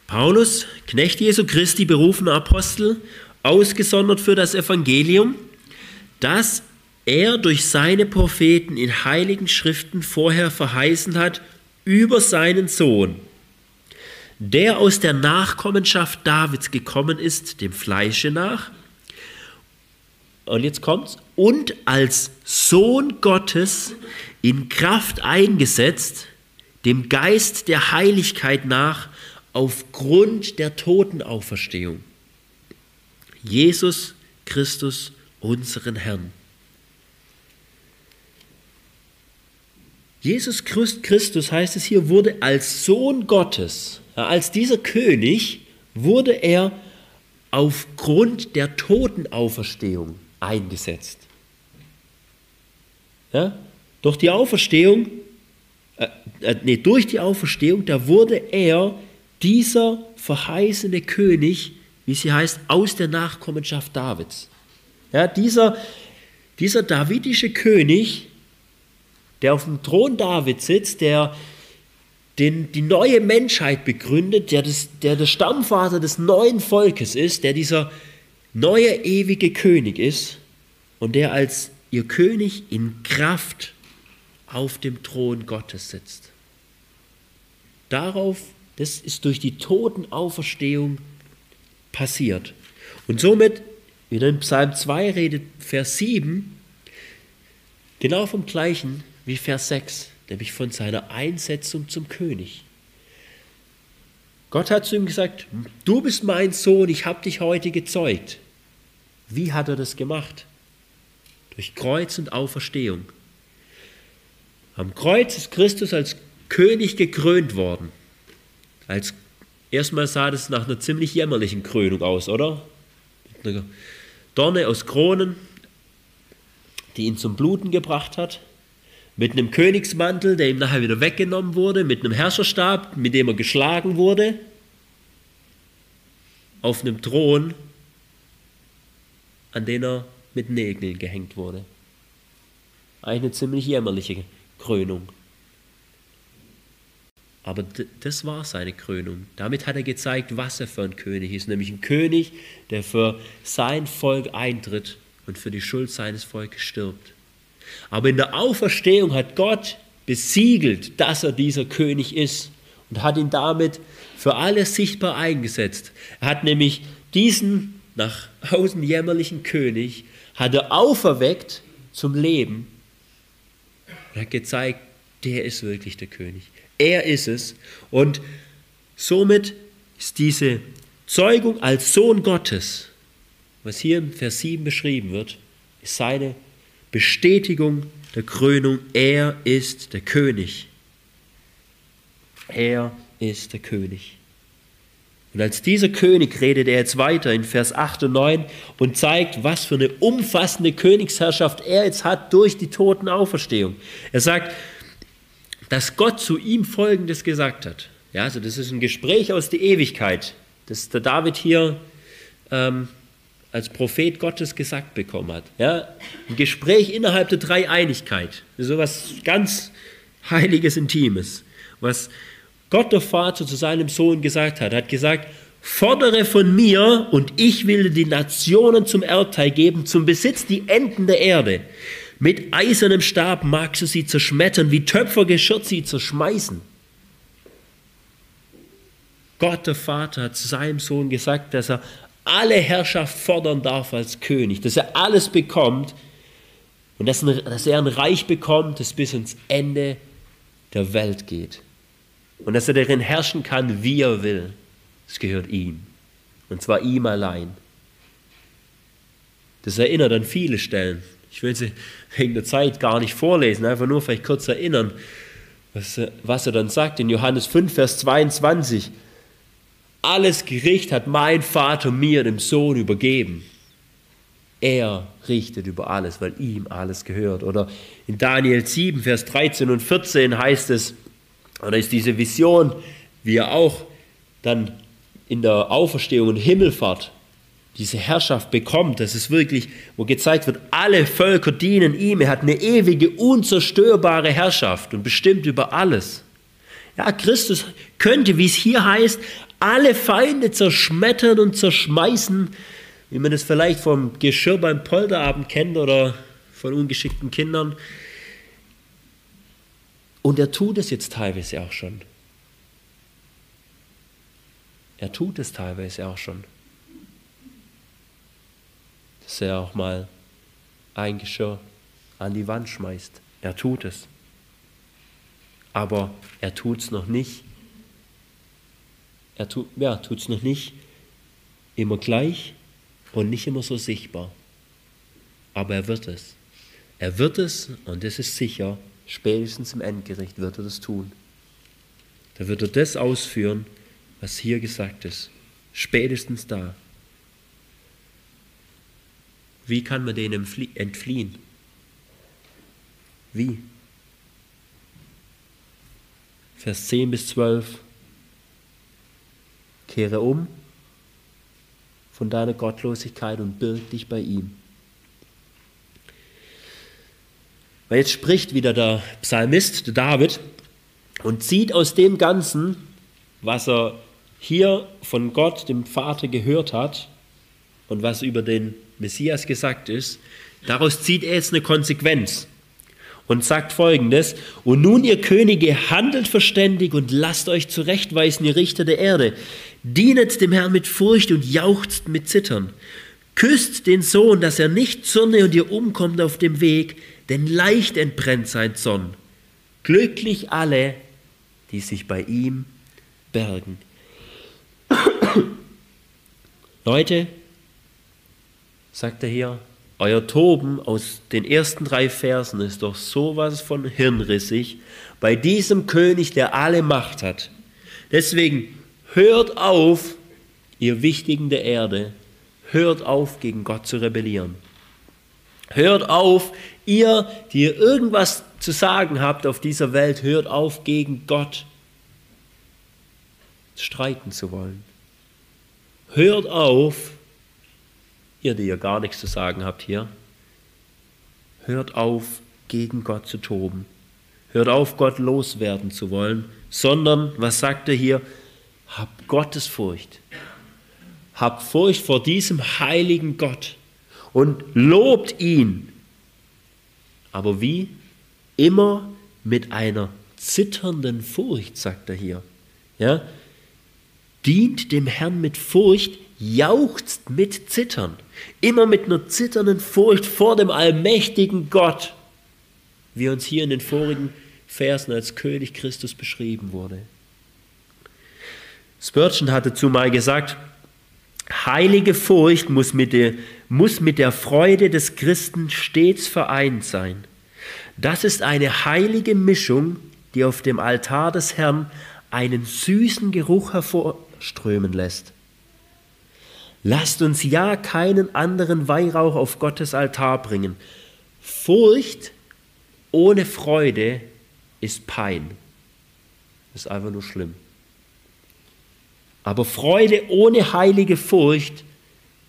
S1: Paulus, Knecht Jesu Christi, berufener Apostel, ausgesondert für das Evangelium, das er durch seine Propheten in heiligen Schriften vorher verheißen hat über seinen Sohn, der aus der Nachkommenschaft Davids gekommen ist, dem Fleische nach, und jetzt kommt's, und als Sohn Gottes in Kraft eingesetzt, dem Geist der Heiligkeit nach, aufgrund der Totenauferstehung. Jesus Christus, unseren Herrn. Jesus Christus heißt es hier, wurde als Sohn Gottes, als dieser König, wurde er aufgrund der Totenauferstehung eingesetzt. Ja? Durch die Auferstehung, äh, äh, nee, durch die Auferstehung, da wurde er dieser verheißene König, wie sie heißt, aus der Nachkommenschaft Davids. Ja, dieser, Dieser davidische König, der auf dem Thron David sitzt, der den, die neue Menschheit begründet, der, das, der der Stammvater des neuen Volkes ist, der dieser neue ewige König ist und der als ihr König in Kraft auf dem Thron Gottes sitzt. Darauf, das ist durch die Totenauferstehung passiert. Und somit, wieder in Psalm 2 redet Vers 7, genau vom gleichen wie Vers 6, nämlich von seiner Einsetzung zum König. Gott hat zu ihm gesagt, du bist mein Sohn, ich habe dich heute gezeugt. Wie hat er das gemacht? Durch Kreuz und Auferstehung. Am Kreuz ist Christus als König gekrönt worden. Als erstmal sah das nach einer ziemlich jämmerlichen Krönung aus, oder? Mit einer Dorne aus Kronen, die ihn zum Bluten gebracht hat, mit einem Königsmantel, der ihm nachher wieder weggenommen wurde, mit einem Herrscherstab, mit dem er geschlagen wurde, auf einem Thron, an den er mit Nägeln gehängt wurde. Eine ziemlich jämmerliche Krönung. Aber das war seine Krönung. Damit hat er gezeigt, was er für ein König ist. Nämlich ein König, der für sein Volk eintritt und für die Schuld seines Volkes stirbt. Aber in der Auferstehung hat Gott besiegelt, dass er dieser König ist und hat ihn damit für alle sichtbar eingesetzt. Er hat nämlich diesen nach außen jämmerlichen König, hat er auferweckt zum Leben er hat gezeigt, der ist wirklich der König. Er ist es. Und somit ist diese Zeugung als Sohn Gottes, was hier im Vers 7 beschrieben wird, ist seine Bestätigung der Krönung. Er ist der König. Er ist der König. Und als dieser König redet er jetzt weiter in Vers 8 und 9 und zeigt, was für eine umfassende Königsherrschaft er jetzt hat durch die Totenauferstehung. Er sagt, dass Gott zu ihm Folgendes gesagt hat. Ja, also das ist ein Gespräch aus der Ewigkeit, das der David hier ähm, als Prophet Gottes gesagt bekommen hat. Ja, ein Gespräch innerhalb der Dreieinigkeit. So etwas ganz Heiliges, Intimes, was Gott der Vater zu seinem Sohn gesagt hat. Er hat gesagt, fordere von mir und ich will die Nationen zum Erbteil geben, zum Besitz die Enden der Erde. Mit eisernem Stab magst du sie zerschmettern, wie Töpfergeschirr sie zerschmeißen. Gott der Vater hat seinem Sohn gesagt, dass er alle Herrschaft fordern darf als König, dass er alles bekommt und dass er ein Reich bekommt, das bis ans Ende der Welt geht. Und dass er darin herrschen kann, wie er will. Es gehört ihm. Und zwar ihm allein. Das erinnert an viele Stellen. Ich will sie wegen der Zeit gar nicht vorlesen, einfach nur vielleicht kurz erinnern, was, was er dann sagt in Johannes 5, Vers 22. Alles Gericht hat mein Vater mir, dem Sohn, übergeben. Er richtet über alles, weil ihm alles gehört. Oder in Daniel 7, Vers 13 und 14 heißt es, oder ist diese Vision, wie er auch dann in der Auferstehung und Himmelfahrt diese Herrschaft bekommt, das ist wirklich, wo gezeigt wird, alle Völker dienen ihm, er hat eine ewige, unzerstörbare Herrschaft und bestimmt über alles. Ja, Christus könnte, wie es hier heißt, alle Feinde zerschmettern und zerschmeißen, wie man es vielleicht vom Geschirr beim Polterabend kennt oder von ungeschickten Kindern. Und er tut es jetzt teilweise auch schon. Er tut es teilweise auch schon. Dass er auch mal ein Geschirr an die Wand schmeißt. Er tut es. Aber er tut es noch nicht. Er tut ja, es noch nicht immer gleich und nicht immer so sichtbar. Aber er wird es. Er wird es, und das ist sicher, Spätestens im Endgericht wird er das tun. Da wird er das ausführen, was hier gesagt ist. Spätestens da. Wie kann man denen entfliehen? Wie? Vers 10 bis 12. Kehre um von deiner Gottlosigkeit und birg dich bei ihm. Weil jetzt spricht wieder der Psalmist, der David, und zieht aus dem Ganzen, was er hier von Gott, dem Vater, gehört hat und was über den Messias gesagt ist, daraus zieht er jetzt eine Konsequenz und sagt folgendes, und nun ihr Könige, handelt verständig und lasst euch zurechtweisen, ihr Richter der Erde, dienet dem Herrn mit Furcht und jauchzt mit Zittern. Küsst den Sohn, dass er nicht zürne und ihr umkommt auf dem Weg, denn leicht entbrennt sein Zorn. Glücklich alle, die sich bei ihm bergen. [coughs] Leute, sagt er hier, euer Toben aus den ersten drei Versen ist doch sowas von hirnrissig bei diesem König, der alle Macht hat. Deswegen hört auf, ihr Wichtigen der Erde, hört auf, gegen Gott zu rebellieren. Hört auf, ihr, die ihr irgendwas zu sagen habt auf dieser Welt, hört auf, gegen Gott streiten zu wollen. Hört auf, ihr, die ihr gar nichts zu sagen habt hier, hört auf, gegen Gott zu toben. Hört auf, Gott loswerden zu wollen, sondern, was sagt er hier? Habt Gottes Furcht. Habt Furcht vor diesem heiligen Gott und lobt ihn. Aber wie? Immer mit einer zitternden Furcht, sagt er hier. Ja? Dient dem Herrn mit Furcht, jauchzt mit Zittern, immer mit einer zitternden Furcht vor dem allmächtigen Gott, wie uns hier in den vorigen Versen als König Christus beschrieben wurde. Spurgeon hatte zumal gesagt, heilige Furcht muss mit, der, muss mit der Freude des Christen stets vereint sein. Das ist eine heilige Mischung, die auf dem Altar des Herrn einen süßen Geruch hervorströmen lässt. Lasst uns ja keinen anderen Weihrauch auf Gottes Altar bringen. Furcht ohne Freude ist Pein. ist einfach nur schlimm. Aber Freude ohne heilige Furcht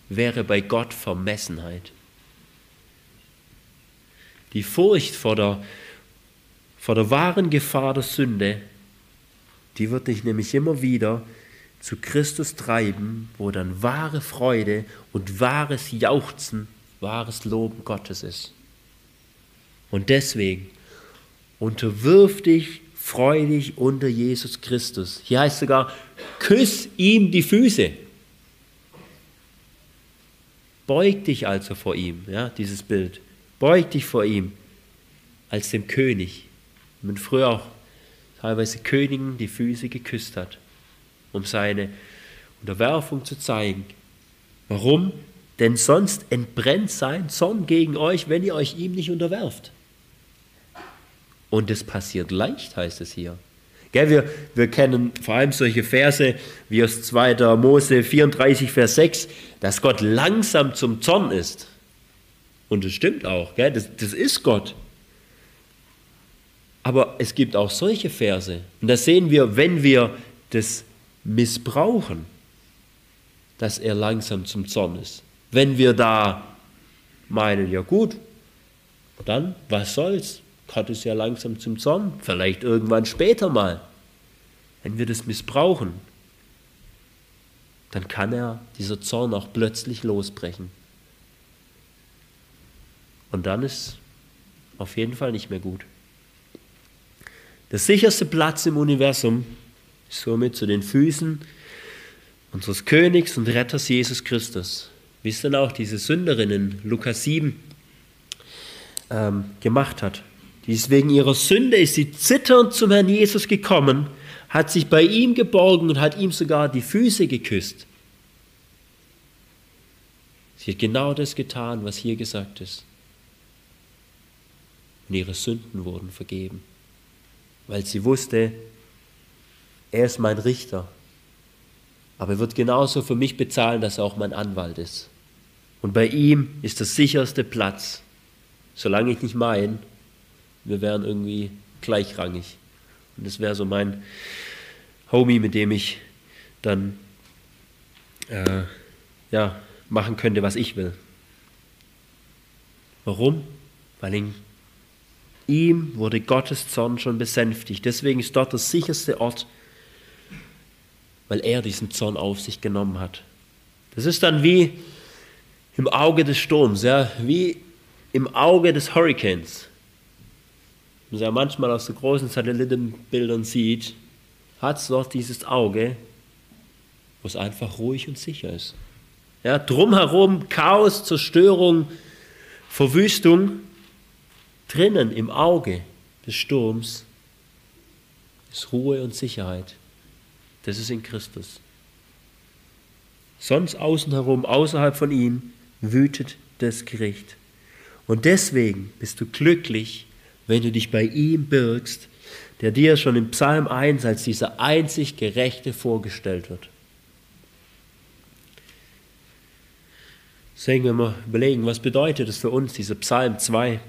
S1: wäre bei Gott Vermessenheit. Die Furcht vor der, vor der wahren Gefahr der Sünde, die wird dich nämlich immer wieder zu Christus treiben, wo dann wahre Freude und wahres Jauchzen, wahres Loben Gottes ist. Und deswegen unterwirf dich freudig unter Jesus Christus. Hier heißt sogar, küss ihm die Füße. Beug dich also vor ihm, ja, dieses Bild. Beug dich vor ihm als dem König. Wenn früher auch teilweise Königen die Füße geküsst hat um seine Unterwerfung zu zeigen. Warum? Denn sonst entbrennt sein Zorn gegen euch, wenn ihr euch ihm nicht unterwerft. Und es passiert leicht, heißt es hier. Gell, wir, wir kennen vor allem solche Verse wie aus 2. Mose 34, Vers 6, dass Gott langsam zum Zorn ist. Und das stimmt auch, gell? Das, das ist Gott. Aber es gibt auch solche Verse. Und da sehen wir, wenn wir das missbrauchen, dass er langsam zum Zorn ist. Wenn wir da meinen, ja gut, dann was soll's? Gott ist ja langsam zum Zorn, vielleicht irgendwann später mal. Wenn wir das missbrauchen, dann kann er, dieser Zorn, auch plötzlich losbrechen. Und dann ist auf jeden Fall nicht mehr gut. Der sicherste Platz im Universum somit zu den Füßen unseres Königs und Retters Jesus Christus. Wie es dann auch diese Sünderin in Lukas 7 ähm, gemacht hat. Dies wegen ihrer Sünde ist sie zitternd zum Herrn Jesus gekommen, hat sich bei ihm geborgen und hat ihm sogar die Füße geküsst. Sie hat genau das getan, was hier gesagt ist. Und ihre Sünden wurden vergeben, weil sie wusste, er ist mein Richter. Aber er wird genauso für mich bezahlen, dass er auch mein Anwalt ist. Und bei ihm ist der sicherste Platz, solange ich nicht meine, wir wären irgendwie gleichrangig. Und das wäre so mein Homie, mit dem ich dann äh, ja, machen könnte, was ich will. Warum? Weil ihn ihm wurde Gottes Zorn schon besänftigt. Deswegen ist dort der sicherste Ort, weil er diesen Zorn auf sich genommen hat. Das ist dann wie im Auge des Sturms, ja, wie im Auge des Hurrikans. Man ja manchmal aus so großen Satellitenbildern sieht, hat es dort dieses Auge, wo es einfach ruhig und sicher ist. Ja, drumherum Chaos, Zerstörung, Verwüstung. Drinnen im Auge des Sturms ist Ruhe und Sicherheit. Das ist in Christus. Sonst außen herum, außerhalb von ihm, wütet das Gericht. Und deswegen bist du glücklich, wenn du dich bei ihm birgst, der dir schon im Psalm 1 als dieser einzig Gerechte vorgestellt wird. Deswegen, wenn wir überlegen, was bedeutet es für uns, dieser Psalm 2,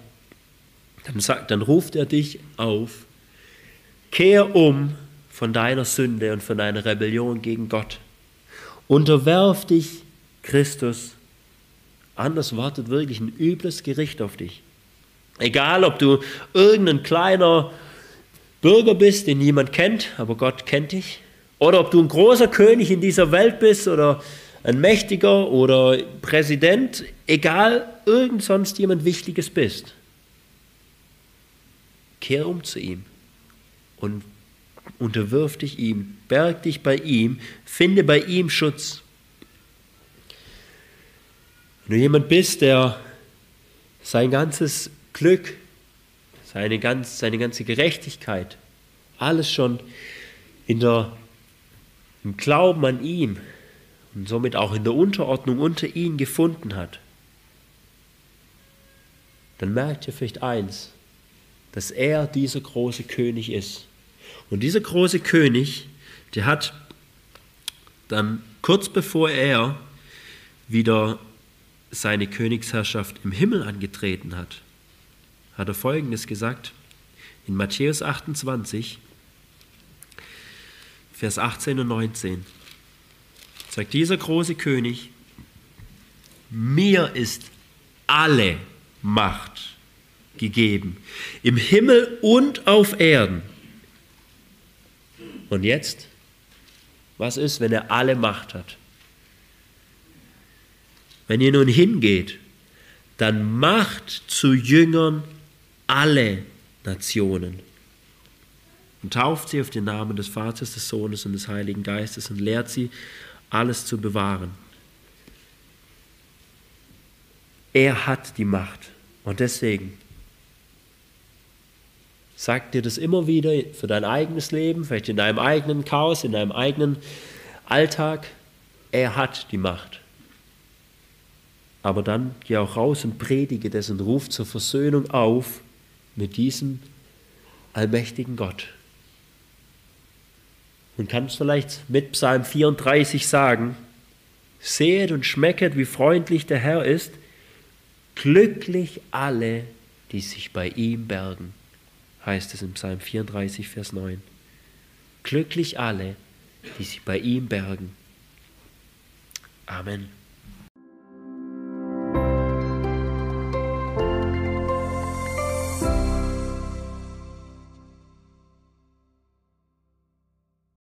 S1: dann, sagt, dann ruft er dich auf, kehr um von deiner Sünde und von deiner Rebellion gegen Gott. Unterwerf dich Christus. Anders wartet wirklich ein übles Gericht auf dich. Egal, ob du irgendein kleiner Bürger bist, den niemand kennt, aber Gott kennt dich, oder ob du ein großer König in dieser Welt bist oder ein Mächtiger oder Präsident, egal, irgend sonst jemand Wichtiges bist. Kehr um zu ihm und unterwirf dich ihm, berg dich bei ihm, finde bei ihm Schutz. Wenn du jemand bist, der sein ganzes Glück, seine, ganz, seine ganze Gerechtigkeit, alles schon in der, im Glauben an ihm und somit auch in der Unterordnung unter ihn gefunden hat, dann merkt ihr vielleicht eins, dass er dieser große König ist. Und dieser große König, der hat dann kurz bevor er wieder seine Königsherrschaft im Himmel angetreten hat, hat er Folgendes gesagt in Matthäus 28, Vers 18 und 19. Sagt dieser große König, mir ist alle Macht gegeben, im Himmel und auf Erden. Und jetzt, was ist, wenn er alle Macht hat? Wenn ihr nun hingeht, dann macht zu Jüngern alle Nationen und tauft sie auf den Namen des Vaters, des Sohnes und des Heiligen Geistes und lehrt sie, alles zu bewahren. Er hat die Macht und deswegen sagt dir das immer wieder für dein eigenes Leben, vielleicht in deinem eigenen Chaos, in deinem eigenen Alltag. Er hat die Macht. Aber dann geh auch raus und predige und ruf zur Versöhnung auf mit diesem allmächtigen Gott. Und kannst vielleicht mit Psalm 34 sagen, sehet und schmecket, wie freundlich der Herr ist, glücklich alle, die sich bei ihm bergen, heißt es im Psalm 34, Vers 9. Glücklich alle, die sich bei ihm bergen. Amen.